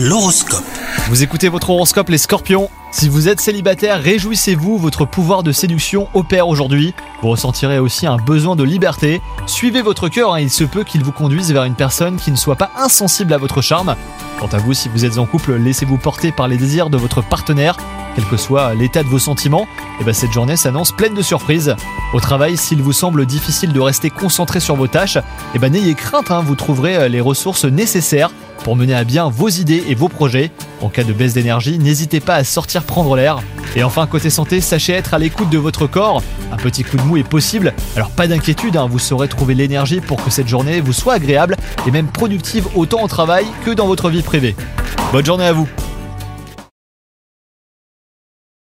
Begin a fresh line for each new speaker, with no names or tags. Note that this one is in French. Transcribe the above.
L'horoscope.
Vous écoutez votre horoscope les scorpions Si vous êtes célibataire, réjouissez-vous, votre pouvoir de séduction opère aujourd'hui. Vous ressentirez aussi un besoin de liberté. Suivez votre cœur, hein, il se peut qu'il vous conduise vers une personne qui ne soit pas insensible à votre charme. Quant à vous, si vous êtes en couple, laissez-vous porter par les désirs de votre partenaire. Quel que soit l'état de vos sentiments, et ben cette journée s'annonce pleine de surprises. Au travail, s'il vous semble difficile de rester concentré sur vos tâches, et ben n'ayez crainte, hein, vous trouverez euh, les ressources nécessaires pour mener à bien vos idées et vos projets. En cas de baisse d'énergie, n'hésitez pas à sortir prendre l'air. Et enfin, côté santé, sachez être à l'écoute de votre corps. Un petit coup de mou est possible, alors pas d'inquiétude, hein, vous saurez trouver l'énergie pour que cette journée vous soit agréable et même productive autant au travail que dans votre vie privée. Bonne journée à vous